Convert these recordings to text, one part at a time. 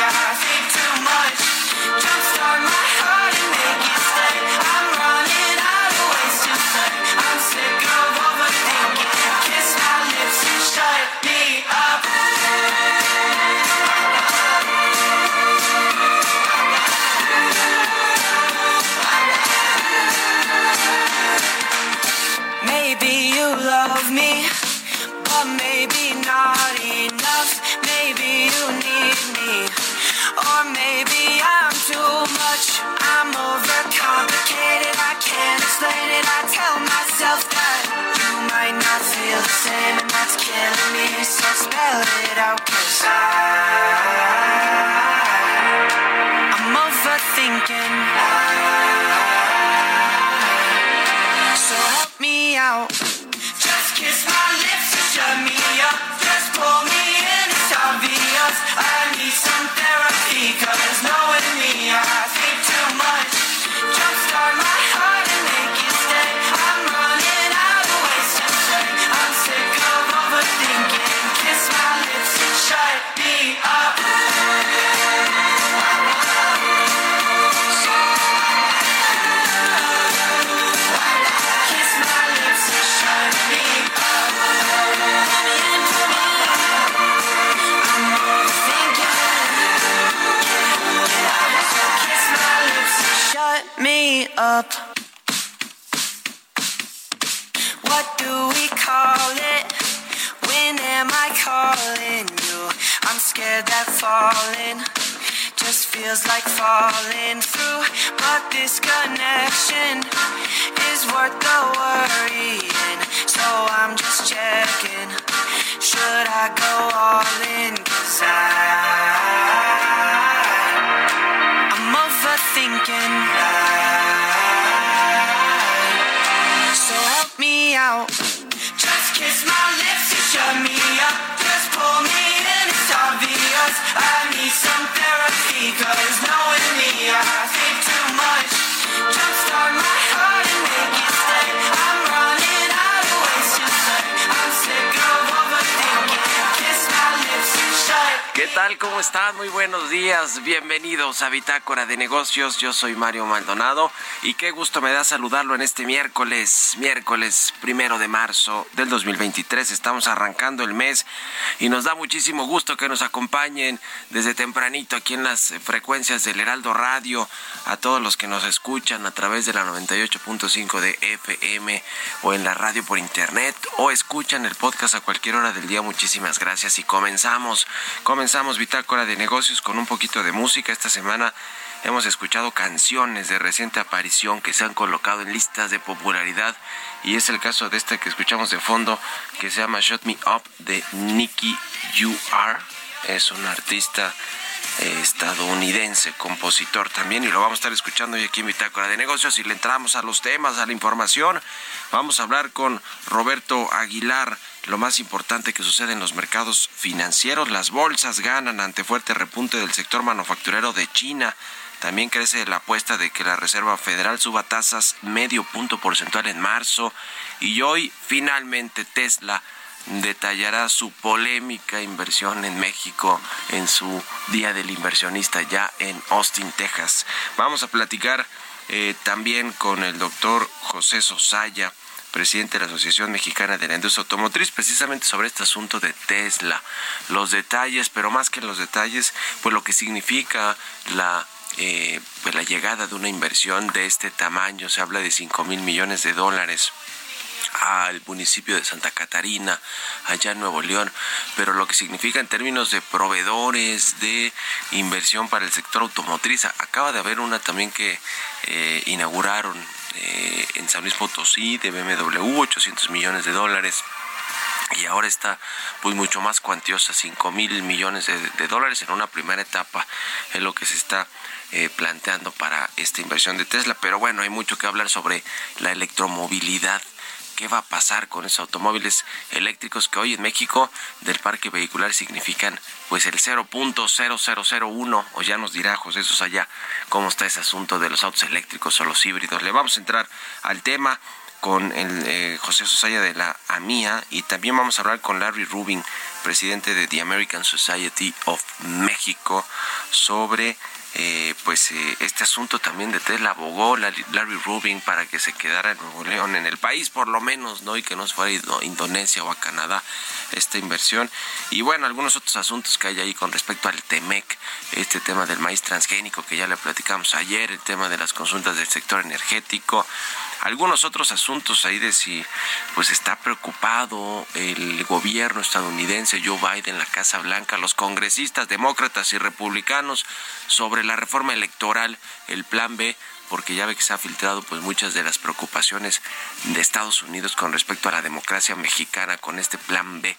yeah. Up. What do we call it? When am I calling you? I'm scared that falling just feels like falling through. But this connection is worth the worrying. So I'm just checking. Should I go all in? Cause I, I'm overthinking. Out. Just kiss my lips and shut me up. Just pull me in, it's obvious. I need some therapy, cause knowing me, I tal? ¿Cómo están? Muy buenos días. Bienvenidos a Bitácora de Negocios. Yo soy Mario Maldonado y qué gusto me da saludarlo en este miércoles, miércoles primero de marzo del 2023. Estamos arrancando el mes y nos da muchísimo gusto que nos acompañen desde tempranito aquí en las frecuencias del Heraldo Radio, a todos los que nos escuchan a través de la 98.5 de FM o en la radio por internet o escuchan el podcast a cualquier hora del día. Muchísimas gracias y comenzamos. Comenzamos Bitácora de Negocios con un poquito de música. Esta semana hemos escuchado canciones de reciente aparición que se han colocado en listas de popularidad y es el caso de esta que escuchamos de fondo que se llama Shut Me Up de Nicky UR. Es un artista estadounidense, compositor también, y lo vamos a estar escuchando hoy aquí en Bitácora de Negocios. Y le entramos a los temas, a la información. Vamos a hablar con Roberto Aguilar, lo más importante que sucede en los mercados financieros. Las bolsas ganan ante fuerte repunte del sector manufacturero de China También crece la apuesta de que la Reserva Federal suba tasas medio punto porcentual en marzo. Y hoy finalmente Tesla detallará su polémica inversión en México en su Día del Inversionista ya en Austin, Texas. Vamos a platicar eh, también con el doctor José Sosaya presidente de la Asociación Mexicana de la Industria Automotriz, precisamente sobre este asunto de Tesla, los detalles, pero más que los detalles, pues lo que significa la eh, pues la llegada de una inversión de este tamaño, se habla de 5 mil millones de dólares al municipio de Santa Catarina, allá en Nuevo León, pero lo que significa en términos de proveedores de inversión para el sector automotriz, acaba de haber una también que eh, inauguraron eh, en San Luis Potosí de BMW, 800 millones de dólares y ahora está pues mucho más cuantiosa, 5 mil millones de, dólares en una primera etapa, es lo que se está eh, planteando para esta inversión de Tesla. Pero bueno, hay mucho que hablar sobre la electromovilidad qué va a pasar con esos automóviles eléctricos que hoy en México del parque vehicular significan pues el 0.0001 o ya nos dirá José Sosa cómo está ese asunto de los autos eléctricos o los híbridos. Le vamos a entrar al tema con el eh, José Sosaya de la AMIA y también vamos a hablar con Larry Rubin, presidente de The American Society of México, sobre eh, pues eh, este asunto también de Tesla abogó Larry Rubin para que se quedara en Nuevo León, en el país por lo menos, ¿no? Y que no se fuera a Indonesia o a Canadá esta inversión. Y bueno, algunos otros asuntos que hay ahí con respecto al TEMEC, este tema del maíz transgénico que ya le platicamos ayer, el tema de las consultas del sector energético, algunos otros asuntos ahí de si pues está preocupado el gobierno estadounidense, Joe Biden, la Casa Blanca, los congresistas demócratas y republicanos sobre la reforma electoral, el plan B, porque ya ve que se ha filtrado pues muchas de las preocupaciones de Estados Unidos con respecto a la democracia mexicana con este plan B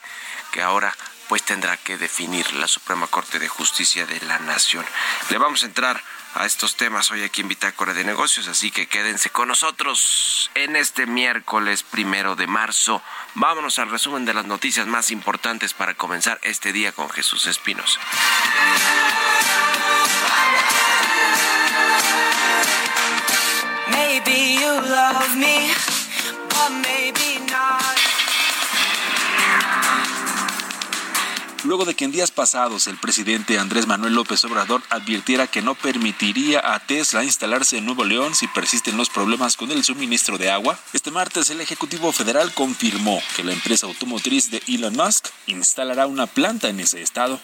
que ahora pues tendrá que definir la Suprema Corte de Justicia de la Nación. Le vamos a entrar a estos temas hoy aquí en Bitácora de Negocios, así que quédense con nosotros en este miércoles primero de marzo. Vámonos al resumen de las noticias más importantes para comenzar este día con Jesús Espinos. Luego de que en días pasados el presidente Andrés Manuel López Obrador advirtiera que no permitiría a Tesla instalarse en Nuevo León si persisten los problemas con el suministro de agua, este martes el Ejecutivo Federal confirmó que la empresa automotriz de Elon Musk instalará una planta en ese estado.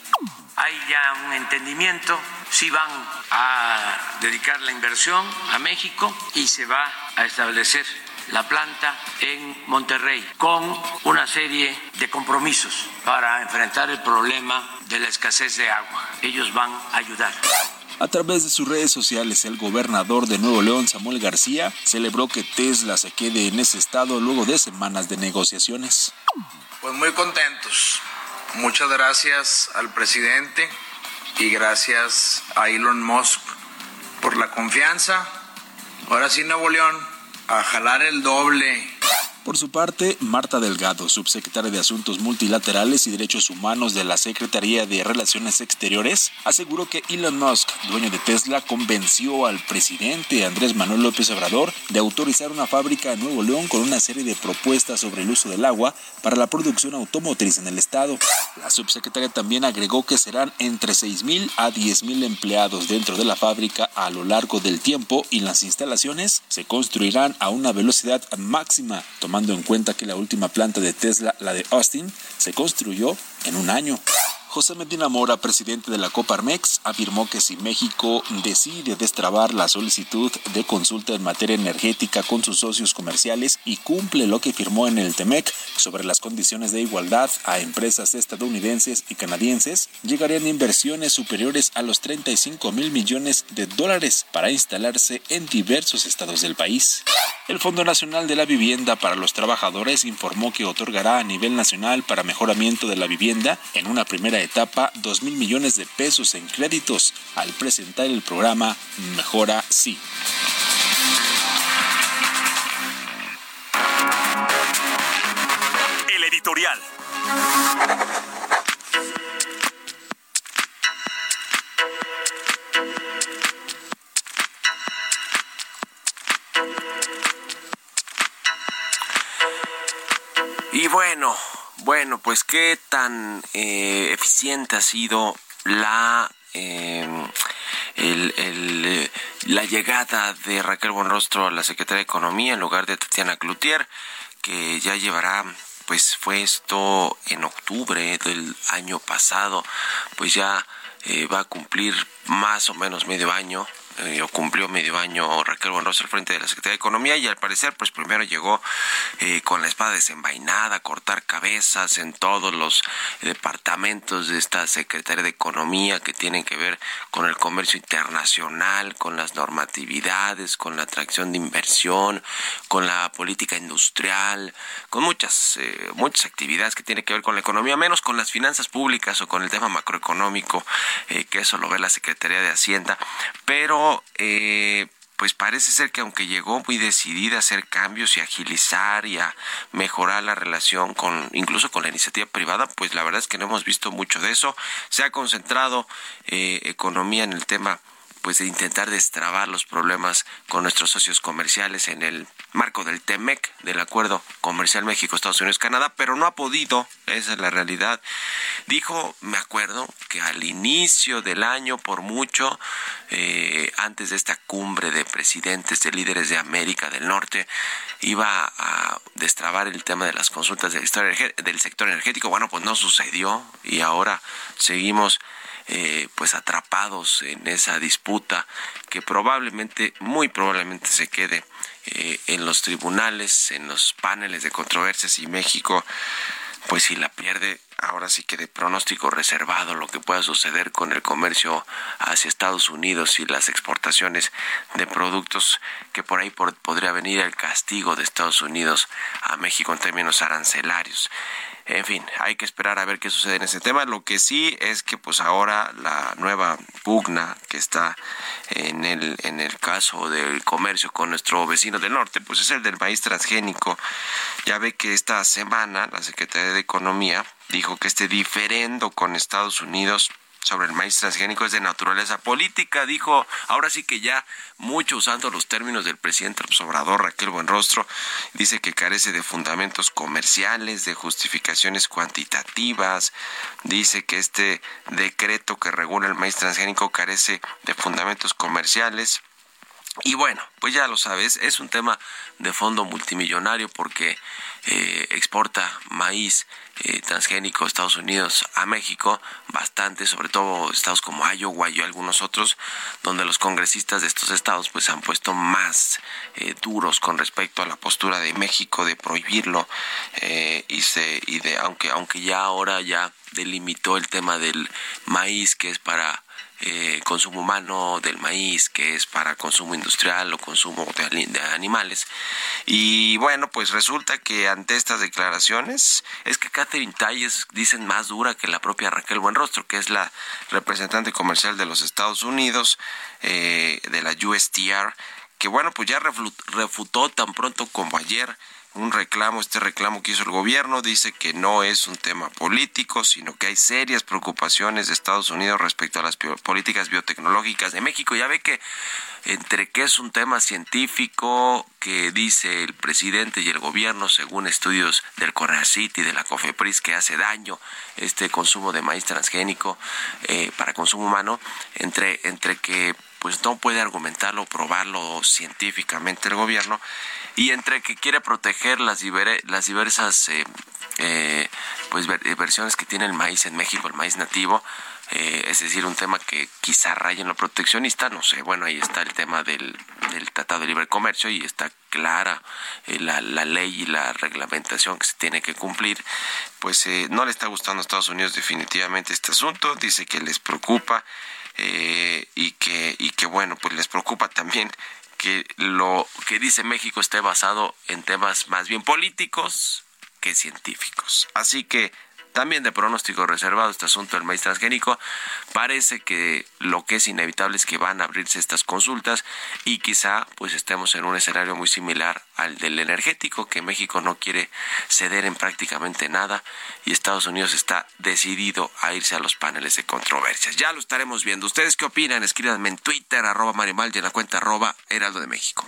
Hay ya un entendimiento, si van a dedicar la inversión a México y se va a establecer la planta en Monterrey con una serie de compromisos para enfrentar el problema de la escasez de agua. Ellos van a ayudar. A través de sus redes sociales, el gobernador de Nuevo León, Samuel García, celebró que Tesla se quede en ese estado luego de semanas de negociaciones. Pues muy contentos. Muchas gracias al presidente y gracias a Elon Musk por la confianza. Ahora sí, Nuevo León a jalar el doble por su parte, Marta Delgado, subsecretaria de Asuntos Multilaterales y Derechos Humanos de la Secretaría de Relaciones Exteriores, aseguró que Elon Musk, dueño de Tesla, convenció al presidente Andrés Manuel López Obrador de autorizar una fábrica en Nuevo León con una serie de propuestas sobre el uso del agua para la producción automotriz en el estado. La subsecretaria también agregó que serán entre 6.000 a 10.000 empleados dentro de la fábrica a lo largo del tiempo y las instalaciones se construirán a una velocidad máxima, tomando tomando en cuenta que la última planta de Tesla, la de Austin, se construyó en un año. José Medina Mora, presidente de la Coparmex, afirmó que si México decide destrabar la solicitud de consulta en materia energética con sus socios comerciales y cumple lo que firmó en el TEMEC sobre las condiciones de igualdad a empresas estadounidenses y canadienses, llegarían inversiones superiores a los 35 mil millones de dólares para instalarse en diversos estados del país. El Fondo Nacional de la Vivienda para los Trabajadores informó que otorgará a nivel nacional para mejoramiento de la vivienda en una primera etapa 2 mil millones de pesos en créditos al presentar el programa Mejora Sí. El editorial. Y bueno, bueno, pues qué tan eh, eficiente ha sido la em, el, la llegada de Raquel Buenrostro a la Secretaría de Economía en lugar de Tatiana Cloutier, que ya llevará pues fue esto en octubre del año pasado, pues ya eh, va a cumplir más o menos medio año eh, cumplió medio año Raquel Buenrostro al frente de la Secretaría de Economía y al parecer pues primero llegó eh, con la espada desenvainada a cortar cabezas en todos los departamentos de esta Secretaría de Economía que tienen que ver con el comercio internacional, con las normatividades, con la atracción de inversión, con la política industrial, con muchas eh, muchas actividades que tienen que ver con la economía, menos con las finanzas públicas o con el tema macroeconómico, que eso lo ve la Secretaría de Hacienda, pero eh, pues parece ser que aunque llegó muy decidida a hacer cambios y agilizar y a mejorar la relación con incluso con la iniciativa privada, pues la verdad es que no hemos visto mucho de eso. Se ha concentrado eh, economía en el tema pues de intentar destrabar los problemas con nuestros socios comerciales en el marco del TEMEC, del Acuerdo Comercial México, Estados Unidos, Canadá, pero no ha podido, esa es la realidad. Dijo, me acuerdo, que al inicio del año, por mucho, eh, antes de esta cumbre de presidentes, de líderes de América del Norte, iba a destrabar el tema de las consultas del sector energético. Bueno, pues no sucedió y ahora seguimos eh, pues atrapados en esa disputa que probablemente, muy probablemente se quede eh, en los tribunales, en los paneles de controversias y México, pues si la pierde, ahora sí que de pronóstico reservado lo que pueda suceder con el comercio hacia Estados Unidos y las exportaciones de productos que por ahí podría venir el castigo de Estados Unidos a México en términos arancelarios. En fin, hay que esperar a ver qué sucede en ese tema. Lo que sí es que pues ahora la nueva pugna que está en el, en el caso del comercio con nuestro vecino del norte, pues es el del maíz transgénico. Ya ve que esta semana la Secretaría de Economía dijo que este diferendo con Estados Unidos sobre el maíz transgénico es de naturaleza política, dijo, ahora sí que ya mucho usando los términos del presidente Obrador Raquel Buenrostro, dice que carece de fundamentos comerciales, de justificaciones cuantitativas, dice que este decreto que regula el maíz transgénico carece de fundamentos comerciales. Y bueno, pues ya lo sabes, es un tema de fondo multimillonario porque eh, exporta maíz eh, transgénico Estados Unidos a México, bastante, sobre todo estados como Iowa y algunos otros, donde los congresistas de estos estados pues han puesto más eh, duros con respecto a la postura de México de prohibirlo eh, y se y de aunque aunque ya ahora ya delimitó el tema del maíz que es para eh, consumo humano del maíz, que es para consumo industrial o consumo de, animales. Y bueno, pues resulta que ante estas declaraciones es que Catherine Talles dicen más dura que la propia Raquel Buenrostro, que es la representante comercial de los Estados Unidos, eh, de la USTR, que bueno, pues ya refutó tan pronto como ayer un reclamo, este reclamo que hizo el gobierno dice que no es un tema político, sino que hay serias preocupaciones de Estados Unidos respecto a las políticas biotecnológicas de México. Ya ve que entre que es un tema científico que dice el presidente y el gobierno, según estudios del CONACYT y de la COFEPRIS, que hace daño este consumo de maíz transgénico eh, para consumo humano, entre, entre que pues no puede argumentarlo probarlo científicamente el gobierno y entre que quiere proteger las, las diversas eh, eh, pues versiones que tiene el maíz en México, el maíz nativo, eh, es decir, un tema que quizá raya en lo proteccionista, no sé, bueno, ahí está el tema del, del Tratado de Libre Comercio y está clara la, la, ley y la reglamentación que se tiene que cumplir, pues no le está gustando a Estados Unidos definitivamente este asunto, dice que les preocupa y que y que bueno, pues les preocupa también que lo que dice México esté basado en temas más bien políticos que científicos. Así que también de pronóstico reservado este asunto del maíz transgénico. Parece que lo que es inevitable es que van a abrirse estas consultas y quizá pues estemos en un escenario muy similar al del energético, que México no quiere ceder en prácticamente nada y Estados Unidos está decidido a irse a los paneles de controversias. Ya lo estaremos viendo. ¿Ustedes qué opinan? Escríbanme en Twitter, arroba Marimal y en la cuenta arroba Heraldo de México.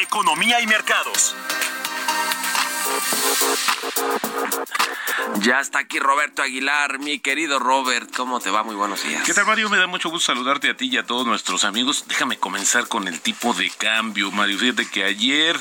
Economía y mercados. Ya está aquí Roberto Aguilar, mi querido Robert. ¿Cómo te va? Muy buenos días. ¿Qué tal, Mario? Me da mucho gusto saludarte a ti y a todos nuestros amigos. Déjame comenzar con el tipo de cambio, Mario. Fíjate que ayer,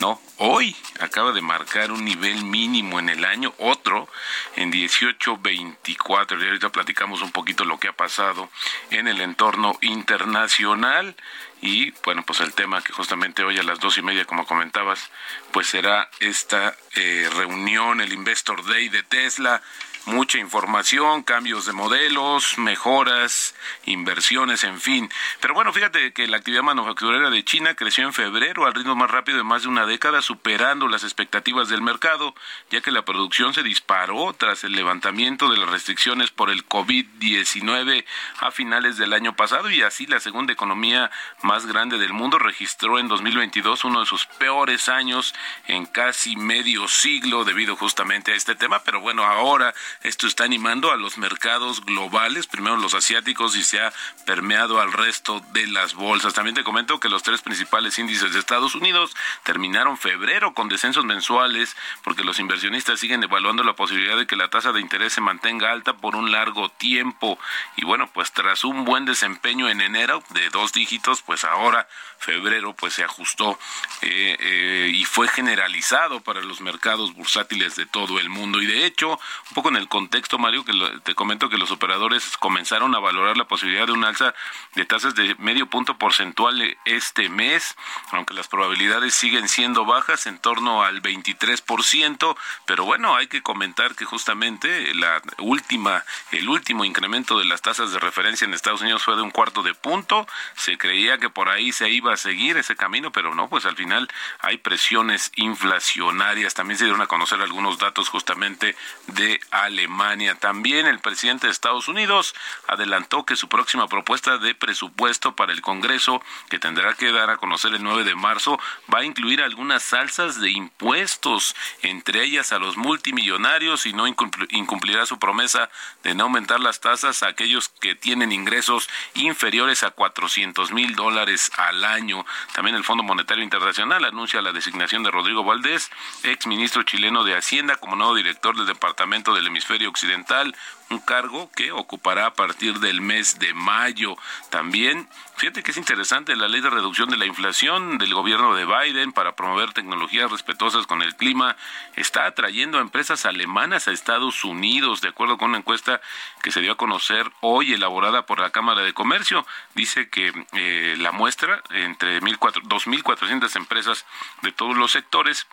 no, hoy acaba de marcar un nivel mínimo en el año, otro en 18.24. Y ahorita platicamos un poquito lo que ha pasado en el entorno internacional. Y bueno, pues el tema que justamente hoy a las dos y media, como comentabas, pues será esta eh, reunión, el Investor Day de Tesla mucha información, cambios de modelos, mejoras, inversiones, en fin. Pero bueno, fíjate que la actividad manufacturera de China creció en febrero al ritmo más rápido de más de una década, superando las expectativas del mercado, ya que la producción se disparó tras el levantamiento de las restricciones por el COVID-19 a finales del año pasado y así la segunda economía más grande del mundo registró en 2022 uno de sus peores años en casi medio siglo debido justamente a este tema, pero bueno, ahora esto está animando a los mercados globales, primero los asiáticos y se ha permeado al resto de las bolsas. También te comento que los tres principales índices de Estados Unidos terminaron febrero con descensos mensuales porque los inversionistas siguen evaluando la posibilidad de que la tasa de interés se mantenga alta por un largo tiempo. Y bueno, pues tras un buen desempeño en enero de dos dígitos, pues ahora febrero pues se ajustó eh, eh, y fue generalizado para los mercados bursátiles de todo el mundo. Y de hecho, un poco en el contexto, Mario, que te comento que los operadores comenzaron a valorar la posibilidad de un alza de tasas de medio punto porcentual este mes, aunque las probabilidades siguen siendo bajas, en torno al 23%, pero bueno, hay que comentar que justamente la última, el último incremento de las tasas de referencia en Estados Unidos fue de un cuarto de punto, se creía que por ahí se iba a seguir ese camino, pero no, pues al final hay presiones inflacionarias, también se dieron a conocer algunos datos justamente de Alemania. También el presidente de Estados Unidos adelantó que su próxima propuesta de presupuesto para el Congreso, que tendrá que dar a conocer el 9 de marzo, va a incluir algunas salsas de impuestos, entre ellas a los multimillonarios y no incumplirá su promesa de no aumentar las tasas a aquellos que tienen ingresos inferiores a 400 mil dólares al año. También el Fondo Monetario Internacional anuncia la designación de Rodrigo Valdés, ex ministro chileno de Hacienda, como nuevo director del Departamento del Hemisferio Occidental, un cargo que ocupará a partir del mes de mayo. También, fíjate que es interesante la ley de reducción de la inflación del gobierno de Biden para promover tecnologías respetuosas con el clima está atrayendo a empresas alemanas a Estados Unidos, de acuerdo con una encuesta que se dio a conocer hoy elaborada por la Cámara de Comercio. Dice que eh, la muestra entre 2.400 empresas de todos los sectores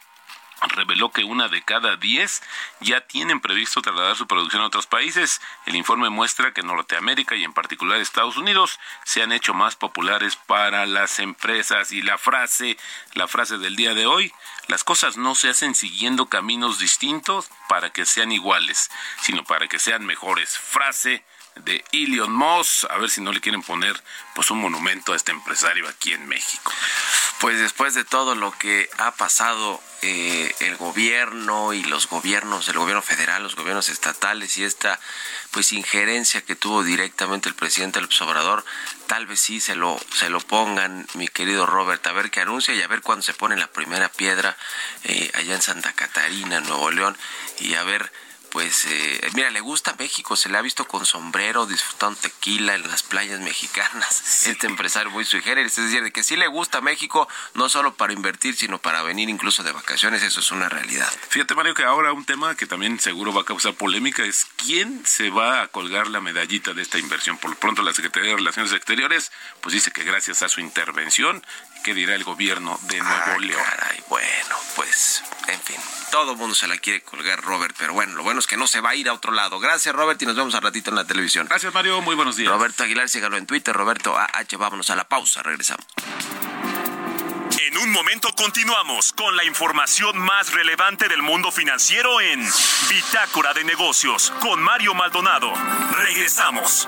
reveló que una de cada diez ya tienen previsto trasladar su producción a otros países. El informe muestra que Norteamérica y en particular Estados Unidos se han hecho más populares para las empresas. Y la frase, la frase del día de hoy, las cosas no se hacen siguiendo caminos distintos para que sean iguales, sino para que sean mejores. Frase de Elon Moss, a ver si no le quieren poner pues un monumento a este empresario aquí en México. Pues después de todo lo que ha pasado eh, el gobierno y los gobiernos, el gobierno federal, los gobiernos estatales y esta pues injerencia que tuvo directamente el presidente López Obrador, tal vez sí se lo se lo pongan, mi querido Robert, a ver qué anuncia y a ver cuándo se pone la primera piedra eh, allá en Santa Catarina, Nuevo León, y a ver pues eh, mira, le gusta México, se le ha visto con sombrero, disfrutando tequila en las playas mexicanas, este empresario muy sui es decir, de que sí le gusta México, no solo para invertir, sino para venir incluso de vacaciones, eso es una realidad. Fíjate Mario que ahora un tema que también seguro va a causar polémica es quién se va a colgar la medallita de esta inversión. Por lo pronto la Secretaría de Relaciones Exteriores pues dice que gracias a su intervención ¿Qué dirá el gobierno de Nuevo León? bueno, pues, en fin, todo el mundo se la quiere colgar, Robert, pero bueno, lo bueno es que no se va a ir a otro lado. Gracias, Robert, y nos vemos al ratito en la televisión. Gracias, Mario, muy buenos días. Roberto Aguilar, sígalo en Twitter, Roberto AH, vámonos a la pausa, regresamos. En un momento continuamos con la información más relevante del mundo financiero en Bitácora de Negocios con Mario Maldonado. Regresamos.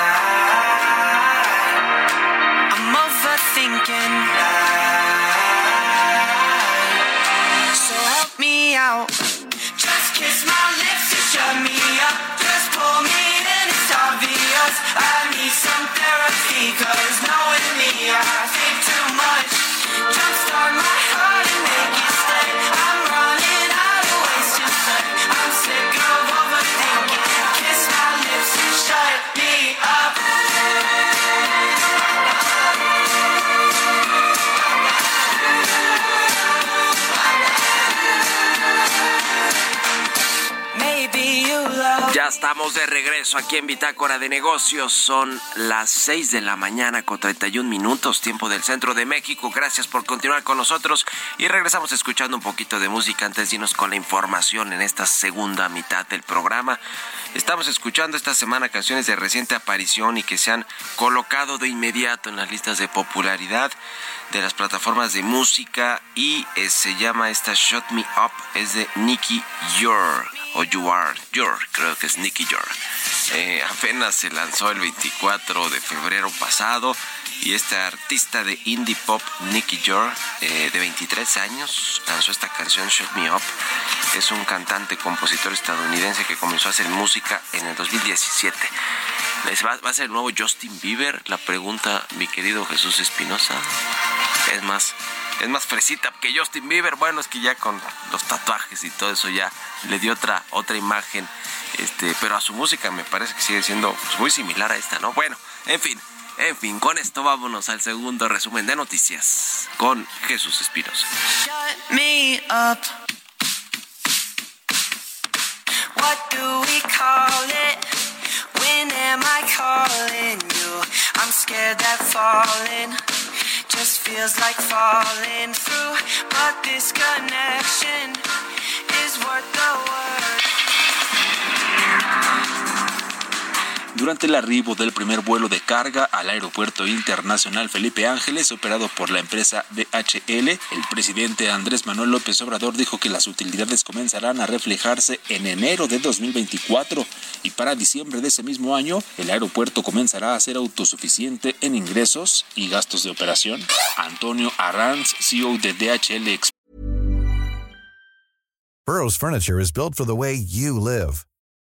regreso aquí en Bitácora de Negocios. Son las 6 de la mañana con 31 minutos, tiempo del centro de México. Gracias por continuar con nosotros y regresamos escuchando un poquito de música antes de irnos con la información en esta segunda mitad del programa. Estamos escuchando esta semana canciones de reciente aparición y que se han colocado de inmediato en las listas de popularidad de las plataformas de música y eh, se llama esta Shut Me Up, es de Nicky Yor o You Are Yor, creo que es Nicky Yor. Eh, apenas se lanzó el 24 de febrero pasado y este artista de indie pop, Nicky Yor, eh, de 23 años, lanzó esta canción Shut Me Up. Es un cantante, compositor estadounidense que comenzó a hacer música en el 2017. ¿Les ¿Va, va a ser el nuevo Justin Bieber? La pregunta mi querido Jesús Espinosa. Es más, es más fresita que Justin Bieber. Bueno, es que ya con los tatuajes y todo eso ya le dio otra, otra imagen. Este, pero a su música me parece que sigue siendo pues, muy similar a esta, ¿no? Bueno, en fin, en fin, con esto vámonos al segundo resumen de noticias con Jesús Espinosa. Shut me up. What do we call it? When am I calling you? I'm scared that falling just feels like falling through. But this connection is worth the work. Durante el arribo del primer vuelo de carga al Aeropuerto Internacional Felipe Ángeles, operado por la empresa DHL, el presidente Andrés Manuel López Obrador dijo que las utilidades comenzarán a reflejarse en enero de 2024 y para diciembre de ese mismo año el aeropuerto comenzará a ser autosuficiente en ingresos y gastos de operación. Antonio Arranz, CEO de DHL, Burroughs Furniture is built for the way you live.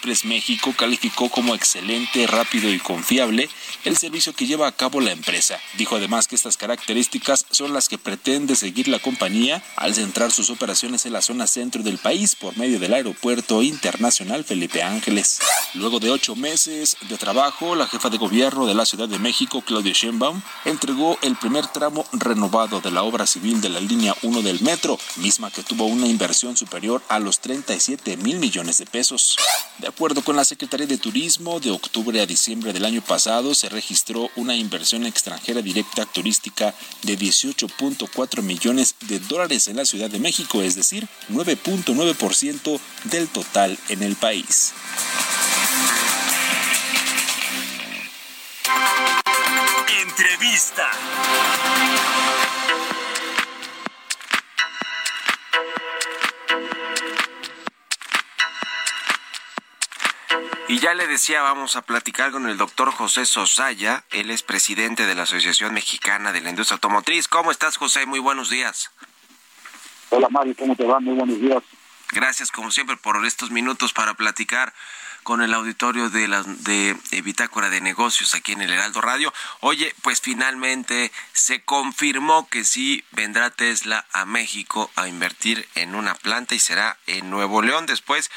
Express México calificó como excelente, rápido y confiable el servicio que lleva a cabo la empresa. Dijo además que estas características son las que pretende seguir la compañía al centrar sus operaciones en la zona centro del país por medio del Aeropuerto Internacional Felipe Ángeles. Luego de ocho meses de trabajo, la jefa de gobierno de la Ciudad de México, Claudia Sheinbaum, entregó el primer tramo renovado de la obra civil de la línea 1 del metro, misma que tuvo una inversión superior a los 37 mil millones de pesos. Acuerdo con la Secretaría de Turismo, de octubre a diciembre del año pasado se registró una inversión extranjera directa turística de 18.4 millones de dólares en la Ciudad de México, es decir, 9.9% del total en el país. Entrevista. Y ya le decía, vamos a platicar con el doctor José Sosaya. Él es presidente de la Asociación Mexicana de la Industria Automotriz. ¿Cómo estás, José? Muy buenos días. Hola, Mario, ¿cómo te va? Muy buenos días. Gracias, como siempre, por estos minutos para platicar con el auditorio de la de, de Bitácora de Negocios aquí en el Heraldo Radio. Oye, pues finalmente se confirmó que sí vendrá Tesla a México a invertir en una planta y será en Nuevo León después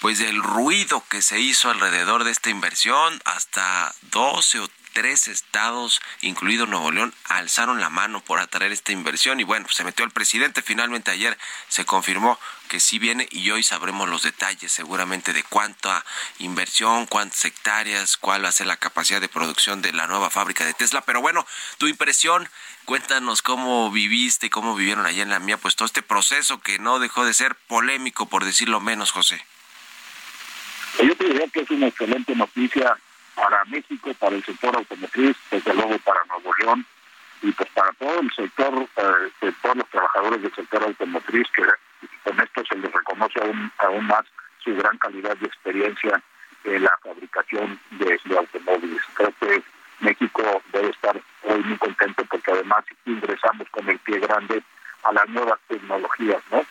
pues del ruido que se hizo alrededor de esta inversión hasta 12 o tres estados, incluido Nuevo León, alzaron la mano por atraer esta inversión y bueno, se metió el presidente. Finalmente ayer se confirmó que sí viene y hoy sabremos los detalles seguramente de cuánta inversión, cuántas hectáreas, cuál va a ser la capacidad de producción de la nueva fábrica de Tesla. Pero bueno, tu impresión, cuéntanos cómo viviste, cómo vivieron allá en la mía, pues todo este proceso que no dejó de ser polémico, por decirlo menos, José. Yo te diría que es una excelente noticia para México, para el sector automotriz, desde luego para Nuevo León y pues para todo el sector, eh, todos los trabajadores del sector automotriz, que con esto se les reconoce aún, aún más su gran calidad de experiencia en la fabricación de, de automóviles. Creo que México debe estar hoy muy contento porque además ingresamos con el pie grande a las nuevas tecnologías, ¿no?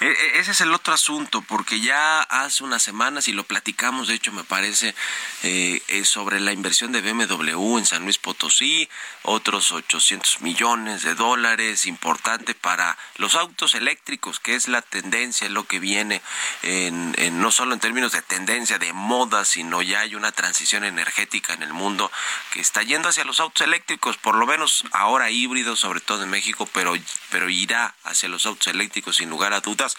E- Ese es el otro asunto, porque ya hace unas semanas, y lo platicamos, de hecho, me parece, eh, eh, sobre la inversión de BMW en San Luis Potosí, otros 800 millones de dólares, importante para los autos eléctricos, que es la tendencia, lo que viene, en, en- no solo en términos de tendencia, de moda, sino ya hay una transición energética en el mundo que está yendo hacia los autos eléctricos, por lo menos ahora híbridos, sobre todo en México, pero, pero irá hacia los autos eléctricos sin lugar a dudas.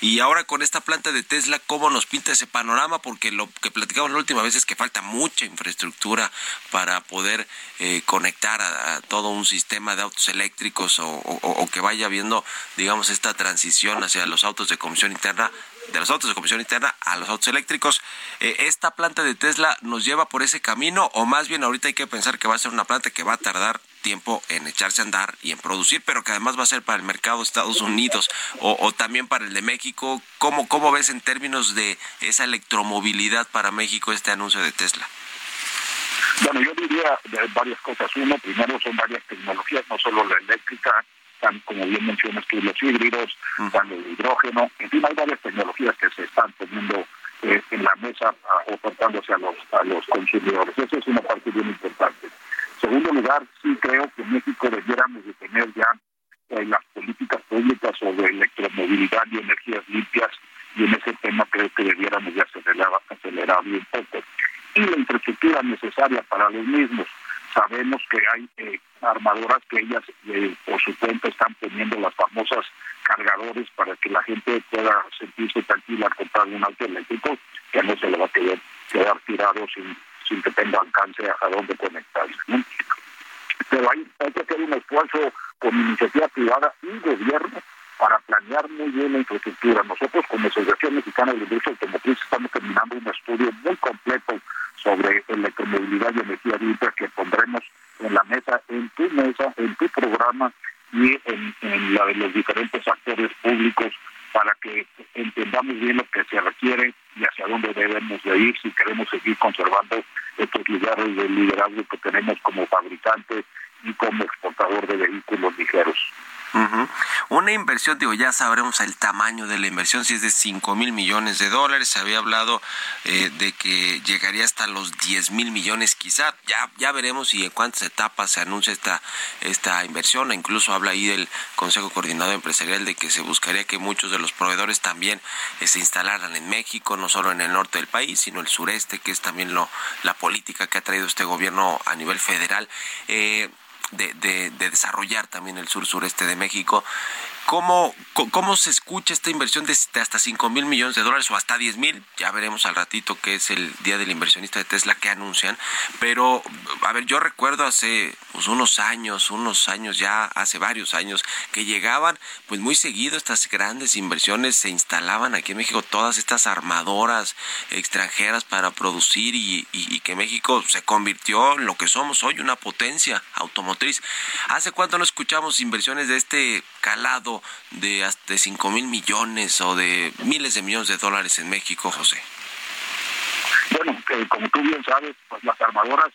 Y ahora con esta planta de Tesla, ¿cómo nos pinta ese panorama? Porque lo que platicamos la última vez es que falta mucha infraestructura para poder eh, conectar a, todo un sistema de autos eléctricos o, que vaya viendo, digamos, esta transición hacia los autos de combustión interna de los autos de combustión interna a los autos eléctricos. Eh, ¿Esta planta de Tesla nos lleva por ese camino o más bien ahorita hay que pensar que va a ser una planta que va a tardar tiempo en echarse a andar y en producir, pero que además va a ser para el mercado de Estados Unidos o, o también para el de México? ¿Cómo, ¿Cómo ves en términos de esa electromovilidad para México este anuncio de Tesla? Bueno, yo diría de varias cosas. Uno, primero son varias tecnologías, no solo la eléctrica, como bien mencionas tú, los híbridos, tan el hidrógeno. En fin, hay varias tecnologías que se están poniendo eh, en la mesa ah, ofertándose a los, a los consumidores. Esa es una parte bien importante. Segundo lugar, sí creo que México debiéramos de tener ya eh, las políticas públicas sobre electromovilidad y energías limpias y en ese tema creo que debiéramos de acelerar, acelerar un poco. Y la infraestructura necesaria para los mismos. Sabemos que hay eh, armadoras que ellas eh, por su cuenta están poniendo las famosas cargadores para que la gente pueda sentirse tranquila al comprar un auto eléctrico, que no se le va a quedar, quedar tirado sin, sin que tenga alcance a dónde conectarse. ¿no? Pero hay, que hacer un esfuerzo con iniciativa privada y gobierno para planear muy bien la infraestructura. Nosotros como Asociación Mexicana de Industria Automotriz estamos terminando un estudio muy completo sobre electromovilidad y energía limpia que pondremos en la mesa, en tu mesa, en tu programa y en, la de los diferentes actores públicos para que entendamos bien lo que se requiere y hacia dónde debemos de ir si queremos seguir conservando estos lugares de liderazgo que tenemos como fabricante y como exportador de vehículos ligeros. Una inversión, digo, ya sabremos el tamaño de la inversión, si es de 5 mil millones de dólares. Se había hablado eh, de que llegaría hasta los 10 mil millones, quizá. Ya, ya veremos si en cuántas etapas se anuncia esta, esta inversión. Incluso habla ahí del Consejo Coordinador Empresarial de que se buscaría que muchos de los proveedores también eh, se instalaran en México, no solo en el norte del país, sino el sureste, que es también lo, la política que ha traído este gobierno a nivel federal. Eh, de, de, de desarrollar también el sur sureste de México. ¿Cómo, ¿Cómo se escucha esta inversión de, hasta 5 mil millones de dólares o hasta 10 mil? Ya veremos al ratito que es el día del inversionista de Tesla que anuncian. Pero, a ver, yo recuerdo hace pues, unos años, unos años ya, hace varios años, que llegaban pues muy seguido estas grandes inversiones, se instalaban aquí en México todas estas armadoras extranjeras para producir y que México se convirtió en lo que somos hoy, una potencia automotriz. ¿Hace cuánto no escuchamos inversiones de este calado de hasta 5 mil millones o de miles de millones de dólares en México, José? Bueno, eh, como tú bien sabes, pues las armadoras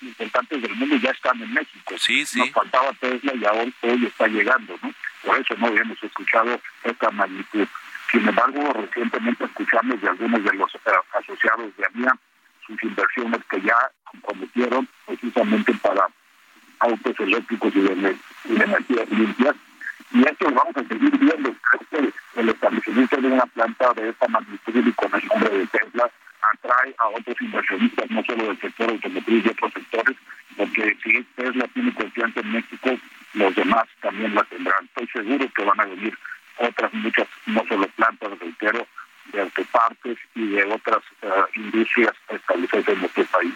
importantes del mundo ya están en México. Sí, sí. Nos faltaba Tesla y ahora hoy está llegando, ¿no? Por eso no habíamos escuchado esta magnitud. Sin embargo, recientemente escuchamos de algunos de los eh, asociados de AMIA sus inversiones que ya cometieron precisamente para autos eléctricos y de, ener- y de energías limpias. Y esto lo vamos a seguir viendo. El establecimiento de una planta de esta magnitud y con el nombre de Tesla atrae a otros inversionistas, no solo del sector automotriz y otros sectores, porque si Tesla tiene confianza en México, los demás también la tendrán. Estoy seguro que van a venir otras muchas, no solo plantas, reitero, de autopartes y de otras uh, industrias establecidas en nuestro país.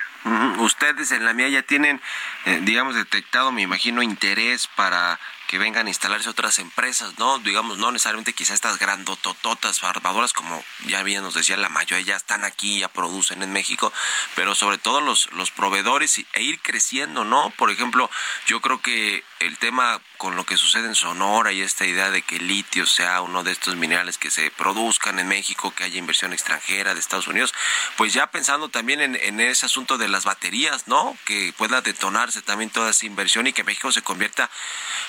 Ustedes en la mía ya tienen, eh, digamos, detectado, me imagino, interés para que vengan a instalarse otras empresas, ¿no? Digamos, no necesariamente quizás estas grandotototas, barbadoras, como ya bien nos decía la mayoría, ya están aquí, ya producen en México, pero sobre todo los, los proveedores e ir creciendo, ¿no? Por ejemplo, yo creo que el tema con lo que sucede en Sonora y esta idea de que el litio sea uno de estos minerales que se produzcan en México, que haya inversión extranjera de Estados Unidos, pues ya pensando también en, en ese asunto de las baterías, ¿no? Que pueda detonarse también toda esa inversión y que México se convierta,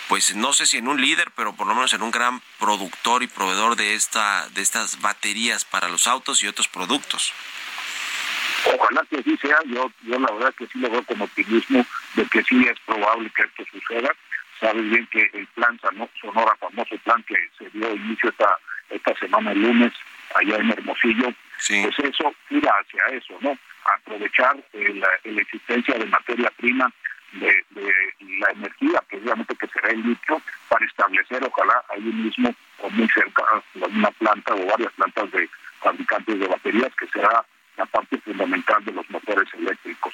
pues no sé si en un líder, pero por lo menos en un gran productor y proveedor de esta de estas baterías para los autos y otros productos. Ojalá que así sea, yo, yo la verdad que sí lo veo con optimismo de que sí es probable que esto suceda. Sabes bien que el plan Sonora, famoso plan que se dio inicio esta, esta semana el lunes allá en Hermosillo, sí. pues eso tira hacia eso, ¿no? Aprovechar eh, la, la, existencia de materia prima de, la energía, precisamente que será el litio, para establecer, ojalá, ahí mismo o muy cerca, una planta o varias plantas de fabricantes de baterías, que será la parte fundamental de los motores eléctricos.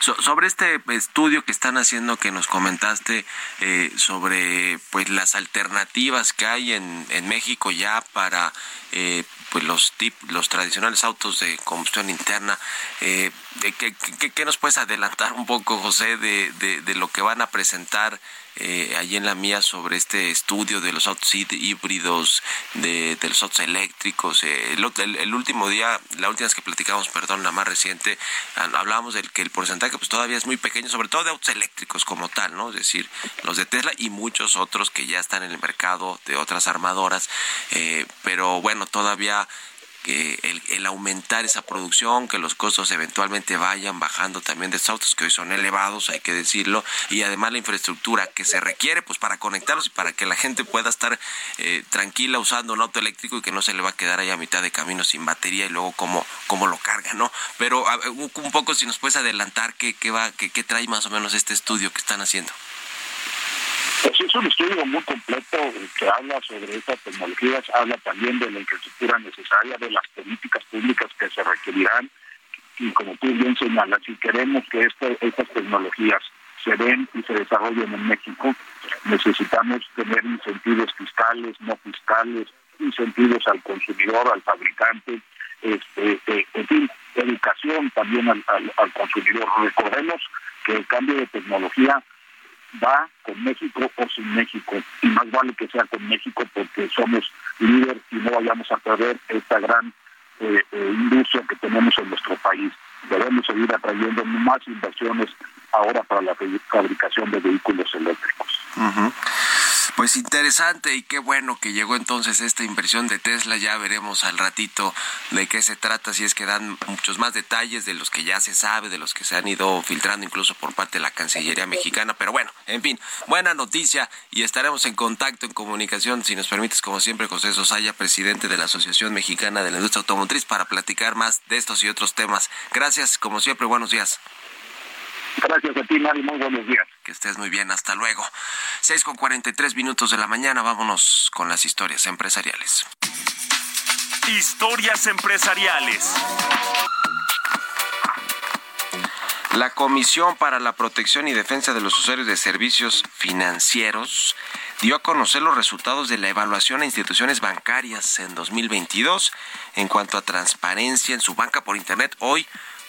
So, sobre este estudio que están haciendo que nos comentaste eh, sobre pues las alternativas que hay en, en México ya para eh, pues los tip, los tradicionales autos de combustión interna eh, ¿qué, qué, ¿qué, nos puedes adelantar un poco José de, de, lo que van a presentar eh, allí en la mía sobre este estudio de los autos híbridos, de, los autos eléctricos. Eh, el, último día, la última vez que platicamos, perdón, la más reciente, hablábamos del que el porcentaje pues todavía es muy pequeño, sobre todo de autos eléctricos como tal, ¿no? Es decir, los de Tesla y muchos otros que ya están en el mercado de otras armadoras, eh, pero bueno, todavía el, el, aumentar esa producción, que los costos eventualmente vayan bajando también de estos autos que hoy son elevados, hay que decirlo, y además la infraestructura que se requiere pues para conectarlos y para que la gente pueda estar eh, tranquila usando un auto eléctrico y que no se le va a quedar ahí a mitad de camino sin batería y luego cómo, cómo lo carga, ¿no? Pero a, un poco si nos puedes adelantar qué, qué va, qué, qué trae más o menos este estudio que están haciendo. Es un estudio muy completo que habla sobre estas tecnologías, habla también de la infraestructura necesaria, de las políticas públicas que se requerirán y como tú bien señalas, si queremos que este, estas tecnologías se den y se desarrollen en México, necesitamos tener incentivos fiscales, no fiscales, incentivos al consumidor, al fabricante, este, eh, en fin, educación también al, al, al consumidor. Recordemos que el cambio de tecnología va con México o sin México. Y más vale que sea con México porque somos líder y no vayamos a perder esta gran eh, eh, industria que tenemos en nuestro país. Debemos seguir atrayendo más inversiones ahora para la fabricación de vehículos eléctricos. Uh -huh. Pues interesante y qué bueno que llegó entonces esta inversión de Tesla. Ya veremos al ratito de qué se trata, si es que dan muchos más detalles de los que ya se sabe, de los que se han ido filtrando incluso por parte de la Cancillería mexicana. Pero bueno, en fin, buena noticia y estaremos en contacto, en comunicación, si nos permites, como siempre, José Sosaya, presidente de la Asociación Mexicana de la Industria Automotriz, para platicar más de estos y otros temas. Gracias, como siempre, buenos días. Gracias a ti, Mari. Muy buenos días. Que estés muy bien. Hasta luego. 6 con 43 minutos de la mañana. Vámonos con las historias empresariales. Historias empresariales. La Comisión para la Protección y Defensa de los Usuarios de Servicios Financieros dio a conocer los resultados de la evaluación a instituciones bancarias en 2022 en cuanto a transparencia en su banca por Internet. Hoy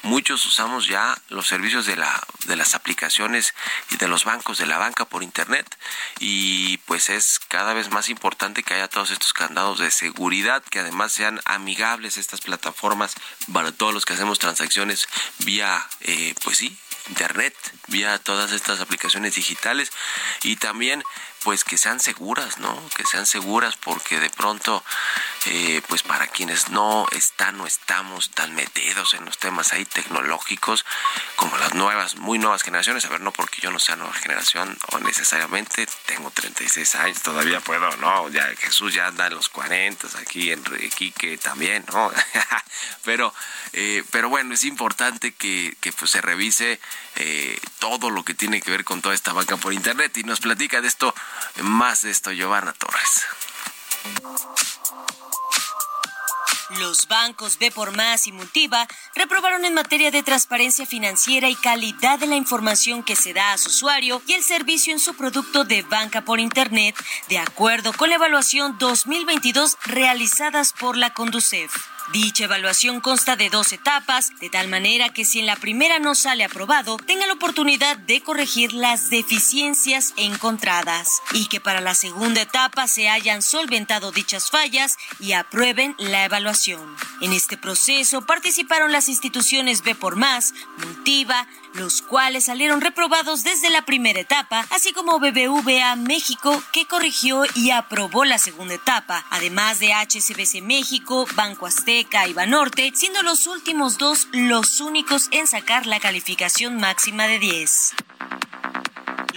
muchos usamos ya los servicios de la de las aplicaciones y de los bancos de la banca por internet y pues es cada vez más importante que haya todos estos candados de seguridad que además sean amigables estas plataformas para todos los que hacemos transacciones vía eh, pues sí internet vía todas estas aplicaciones digitales. Y también pues que sean seguras, ¿no? Que sean seguras porque de pronto, eh, pues para quienes no están o estamos tan metidos en los temas ahí tecnológicos, como las nuevas, muy nuevas generaciones, a ver, no porque yo no sea nueva generación o necesariamente, tengo 36 años, todavía puedo, ¿no? Ya Jesús ya anda en los 40, aquí Enrique que también, ¿no? pero, eh, pero bueno, es importante que, que pues se revise eh, todo lo que tiene que ver con toda esta banca por internet y nos platica de esto más de esto, Giovanna Torres. Los bancos B por Más y Multiva reprobaron en materia de transparencia financiera y calidad de la información que se da a su usuario y el servicio en su producto de banca por Internet, de acuerdo con la evaluación 2022 realizadas por la Conducef. Dicha evaluación consta de dos etapas, de tal manera que si en la primera no sale aprobado, tenga la oportunidad de corregir las deficiencias encontradas y que para la segunda etapa se hayan solventado dichas fallas y aprueben la evaluación. En este proceso participaron las instituciones B por Más, Multiva, los cuales salieron reprobados desde la primera etapa, así como BBVA México, que corrigió y aprobó la segunda etapa, además de HSBC México, Banco Azteca y Banorte, siendo los últimos dos los únicos en sacar la calificación máxima de 10.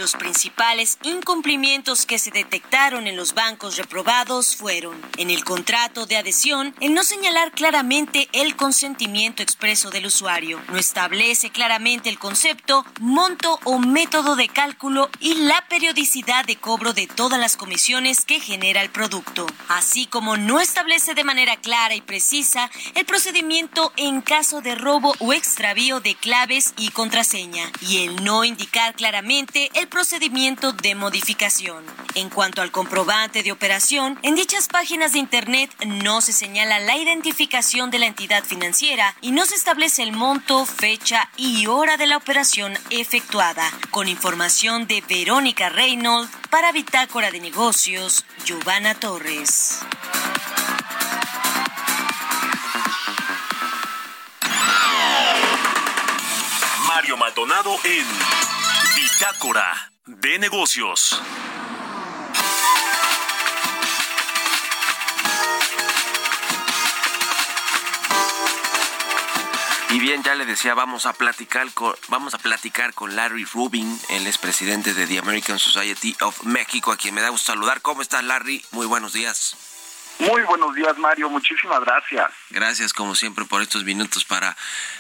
Los principales incumplimientos que se detectaron en los bancos reprobados fueron, en el contrato de adhesión, el no señalar claramente el consentimiento expreso del usuario, no establece claramente el concepto, monto o método de cálculo y la periodicidad de cobro de todas las comisiones que genera el producto, así como no establece de manera clara y precisa el procedimiento en caso de robo o extravío de claves y contraseña, y el no indicar claramente el procedimiento de modificación. En cuanto al comprobante de operación, en dichas páginas de Internet no se señala la identificación de la entidad financiera y no se establece el monto, fecha y hora de la operación efectuada. Con información de Verónica Reynolds para Bitácora de Negocios, Giovanna Torres. Mario Maldonado en Bitácora de negocios. Y bien, ya le decía, vamos a platicar con, vamos a platicar con Larry Rubin, él es presidente de The American Society of Mexico, a quien me da gusto saludar. ¿Cómo estás, Larry? Muy buenos días. Muy buenos días, Mario. Muchísimas gracias. Gracias, como siempre, por estos minutos para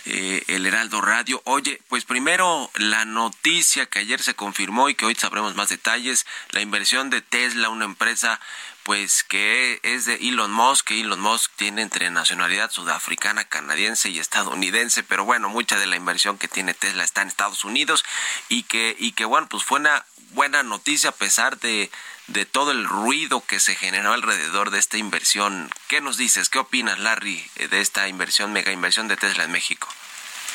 eh, el Heraldo Radio. Oye, pues primero la noticia que ayer se confirmó y que hoy sabremos más detalles, la inversión de Tesla, una empresa pues que es de Elon Musk, que Elon Musk tiene entre nacionalidad sudafricana, canadiense y estadounidense, pero bueno, mucha de la inversión que tiene Tesla está en Estados Unidos y que y que bueno, pues fue una buena noticia a pesar de de todo el ruido que se generó alrededor de esta inversión. ¿Qué nos dices? ¿Qué opinas, Larry, de esta inversión, mega inversión de Tesla en México?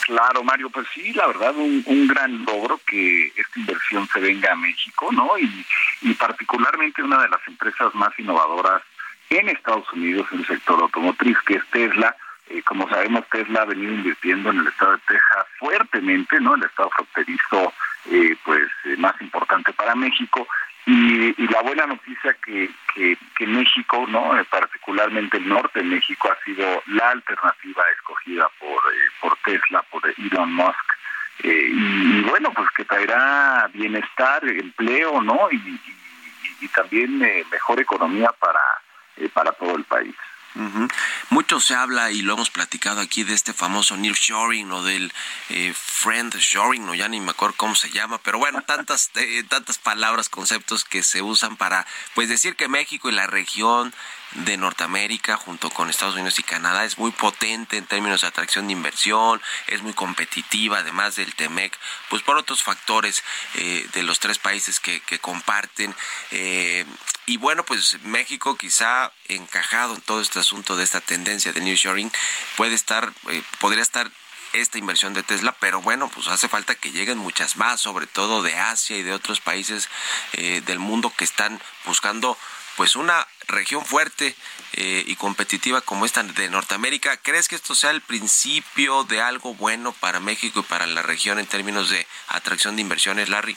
Claro, Mario, pues sí, la verdad, un, un gran logro que esta inversión se venga a México, ¿no? Y, y particularmente una de las empresas más innovadoras en Estados Unidos en el sector automotriz, que es Tesla. Eh, como sabemos, Tesla ha venido invirtiendo en el estado de Texas fuertemente, ¿no? El estado fronterizo, eh, pues, eh, más importante para México. Y, y, la buena noticia que, que, que México, no, eh, particularmente el norte de México, ha sido la alternativa escogida por, eh, por Tesla, por Elon Musk. Eh, y, y, bueno, pues que traerá bienestar, empleo, ¿no? Y, y, también mejor economía para, para todo el país. Uh. Mucho se habla y lo hemos platicado aquí de este famoso nearshoring o del eh, friend shoring, no ya ni me acuerdo cómo se llama, pero bueno, tantas eh, tantas palabras, conceptos que se usan para pues decir que México y la región de Norteamérica junto con Estados Unidos y Canadá es muy potente en términos de atracción de inversión, es muy competitiva además del TEMEC, pues por otros factores eh, de los tres países que, que comparten. Eh, y bueno, pues México quizá encajado en todo este asunto de esta tendencia de nearshoring puede estar, eh, podría estar esta inversión de Tesla, pero bueno, pues hace falta que lleguen muchas más, sobre todo de Asia y de otros países eh, del mundo que están buscando pues una región fuerte eh, y competitiva como esta de Norteamérica. ¿Crees que esto sea el principio de algo bueno para México y para la región en términos de atracción de inversiones, Larry?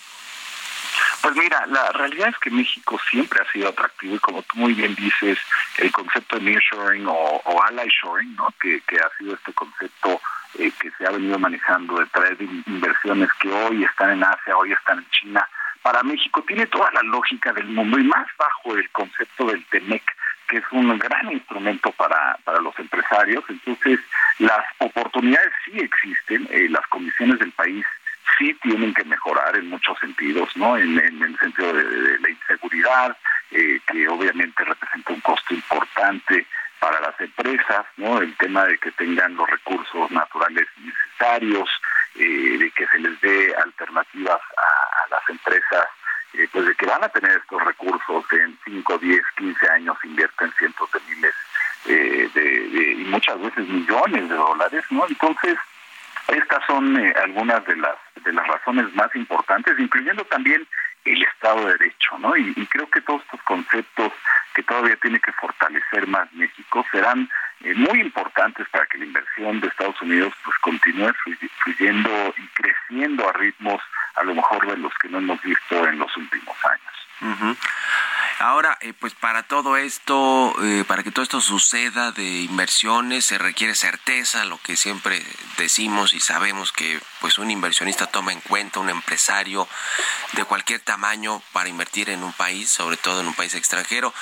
Pues mira, la realidad es que México siempre ha sido atractivo y como tú muy bien dices, el concepto de nearshoring o, o ally shoring, ¿no? que, que ha sido este concepto eh, que se ha venido manejando de traer inversiones que hoy están en Asia, hoy están en China, para México tiene toda la lógica del mundo y más bajo el concepto del TEMEC, que es un gran instrumento para, para los empresarios. Entonces, las oportunidades sí existen, eh, las condiciones del país sí tienen que mejorar en muchos sentidos, ¿no? En, el sentido de, la inseguridad, eh, que obviamente representa un costo importante para las empresas, ¿no? El tema de que tengan los recursos naturales necesarios, eh, de que se les dé alternativas a, las empresas, eh, pues de que van a tener estos recursos en 5, 10, 15 años, invierten cientos de miles eh, de, y muchas veces millones de dólares, ¿no? Entonces, estas son algunas de las de las razones más importantes, incluyendo también el Estado de Derecho, ¿no? Y, creo que todos estos conceptos que todavía tiene que fortalecer más México serán eh, muy importantes para que la inversión de Estados Unidos pues continúe fluyendo y creciendo a ritmos a lo mejor de los que no hemos visto en los últimos años. Ahora, eh, pues para todo esto, eh, para que todo esto suceda de inversiones, se requiere certeza, lo que siempre decimos y sabemos que pues un inversionista toma en cuenta, un empresario de cualquier tamaño para invertir en un país, sobre todo en un país extranjero.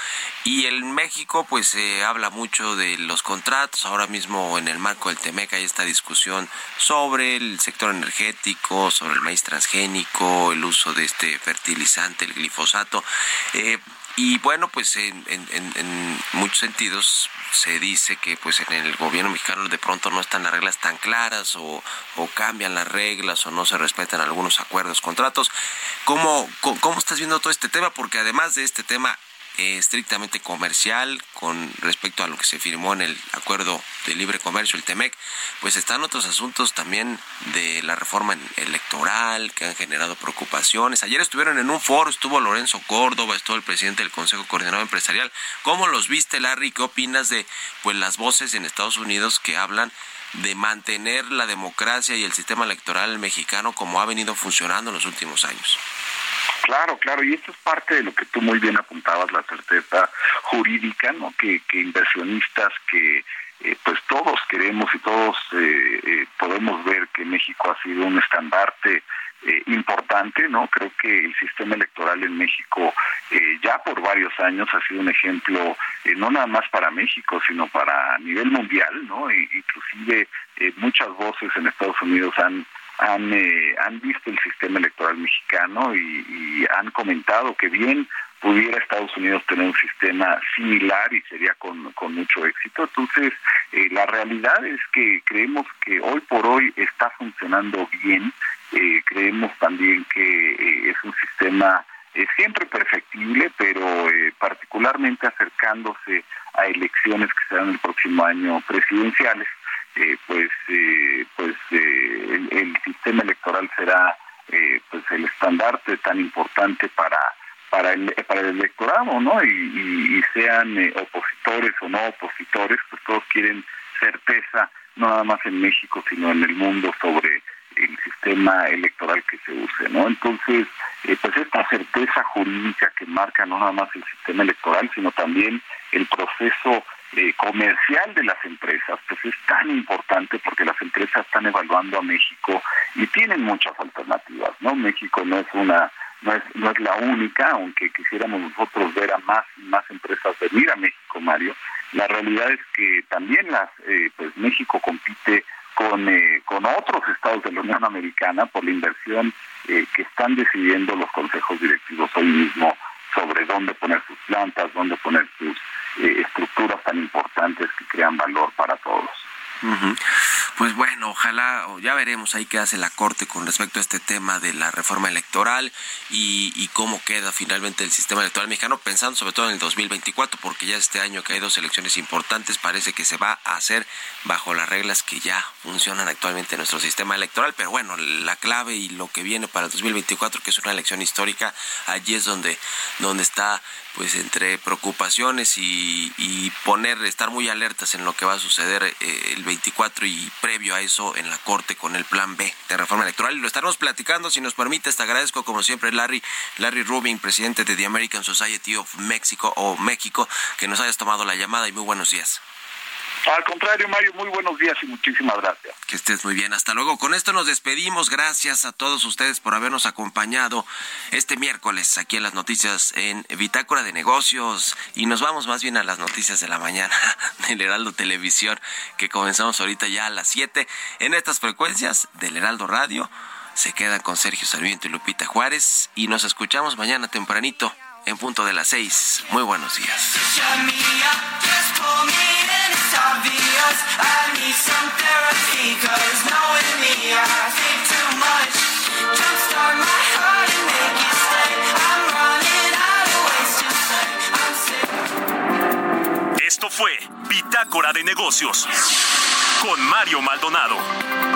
Y en México pues se habla mucho de los contratos, ahora mismo en el marco del TEMEC hay esta discusión sobre el sector energético, sobre el maíz transgénico, el uso de este fertilizante, el glifosato. Eh, y bueno, pues en, en, muchos sentidos se dice que pues en el gobierno mexicano de pronto no están las reglas tan claras o cambian las reglas o no se respetan algunos acuerdos, contratos. ¿Cómo, ¿Cómo estás viendo todo este tema? Porque además de este tema eh, estrictamente comercial con respecto a lo que se firmó en el acuerdo de libre comercio, el TEMEC, pues están otros asuntos también de la reforma electoral que han generado preocupaciones. Ayer estuvieron en un foro, estuvo Lorenzo Córdoba, estuvo el presidente del Consejo Coordinador Empresarial. ¿Cómo los viste, Larry? ¿Qué opinas de pues las voces en Estados Unidos que hablan de mantener la democracia y el sistema electoral mexicano como ha venido funcionando en los últimos años? Claro, claro, y esto es parte de lo que tú muy bien apuntabas, la certeza jurídica, ¿no? Que, que inversionistas, que eh, pues todos queremos y todos eh, eh, podemos ver que México ha sido un estandarte importante, ¿no? Creo que el sistema electoral en México ya por varios años ha sido un ejemplo no nada más para México, sino para nivel mundial, ¿no? E, inclusive muchas voces en Estados Unidos han han, eh, han visto el sistema electoral mexicano y, han comentado que bien pudiera Estados Unidos tener un sistema similar y sería con, con mucho éxito. Entonces, eh, la realidad es que creemos que hoy por hoy está funcionando bien. Eh, creemos también que es un sistema siempre perfectible, pero particularmente acercándose a elecciones que serán el próximo año presidenciales. Eh, pues eh, pues eh, el, sistema electoral será pues el estandarte tan importante para para el para el electorado no y, sean opositores o no opositores pues todos quieren certeza no nada más en México sino en el mundo sobre el sistema electoral que se use no entonces pues esta certeza jurídica que marca no nada más el sistema electoral sino también el proceso eh, comercial de las empresas, pues es tan importante porque las empresas están evaluando a México y tienen muchas alternativas, ¿no? México no es una no es, no es la única, aunque quisiéramos nosotros ver a más más empresas venir a México, Mario. La realidad es que también las eh, pues México compite con, eh, con otros estados de la Unión Americana por la inversión que están decidiendo los consejos directivos hoy mismo sobre dónde poner sus plantas, dónde poner sus eh, estructuras tan importantes que crean valor para todos. Pues bueno, ojalá, ya veremos ahí qué hace la Corte con respecto a este tema de la reforma electoral y, cómo queda finalmente el sistema electoral mexicano, pensando sobre todo en el 2024, porque ya este año que hay dos elecciones importantes, parece que se va a hacer bajo las reglas que ya funcionan actualmente en nuestro sistema electoral, pero bueno, la clave y lo que viene para el 2024, que es una elección histórica, allí es donde, donde está pues entre preocupaciones y, poner, estar muy alertas en lo que va a suceder eh, el 24 y previo a eso en la Corte con el Plan B de reforma electoral. Y lo estaremos platicando, si nos permite, te agradezco como siempre Larry, Larry Rubin, presidente de The American Society of Mexico o México, que nos hayas tomado la llamada y muy buenos días. Al contrario, Mario, muy buenos días y muchísimas gracias. Que estés muy bien. Hasta luego. Con esto nos despedimos. Gracias a todos ustedes por habernos acompañado este miércoles aquí en las noticias en Bitácora de Negocios. Y nos vamos más bien a las noticias de la mañana del Heraldo Televisión, que comenzamos ahorita ya a las 7 en estas frecuencias del Heraldo Radio. Se quedan con Sergio Sarmiento y Lupita Juárez. Y nos escuchamos mañana tempranito en punto de las 6. Muy buenos días. Esto fue Bitácora de Negocios con Mario Maldonado.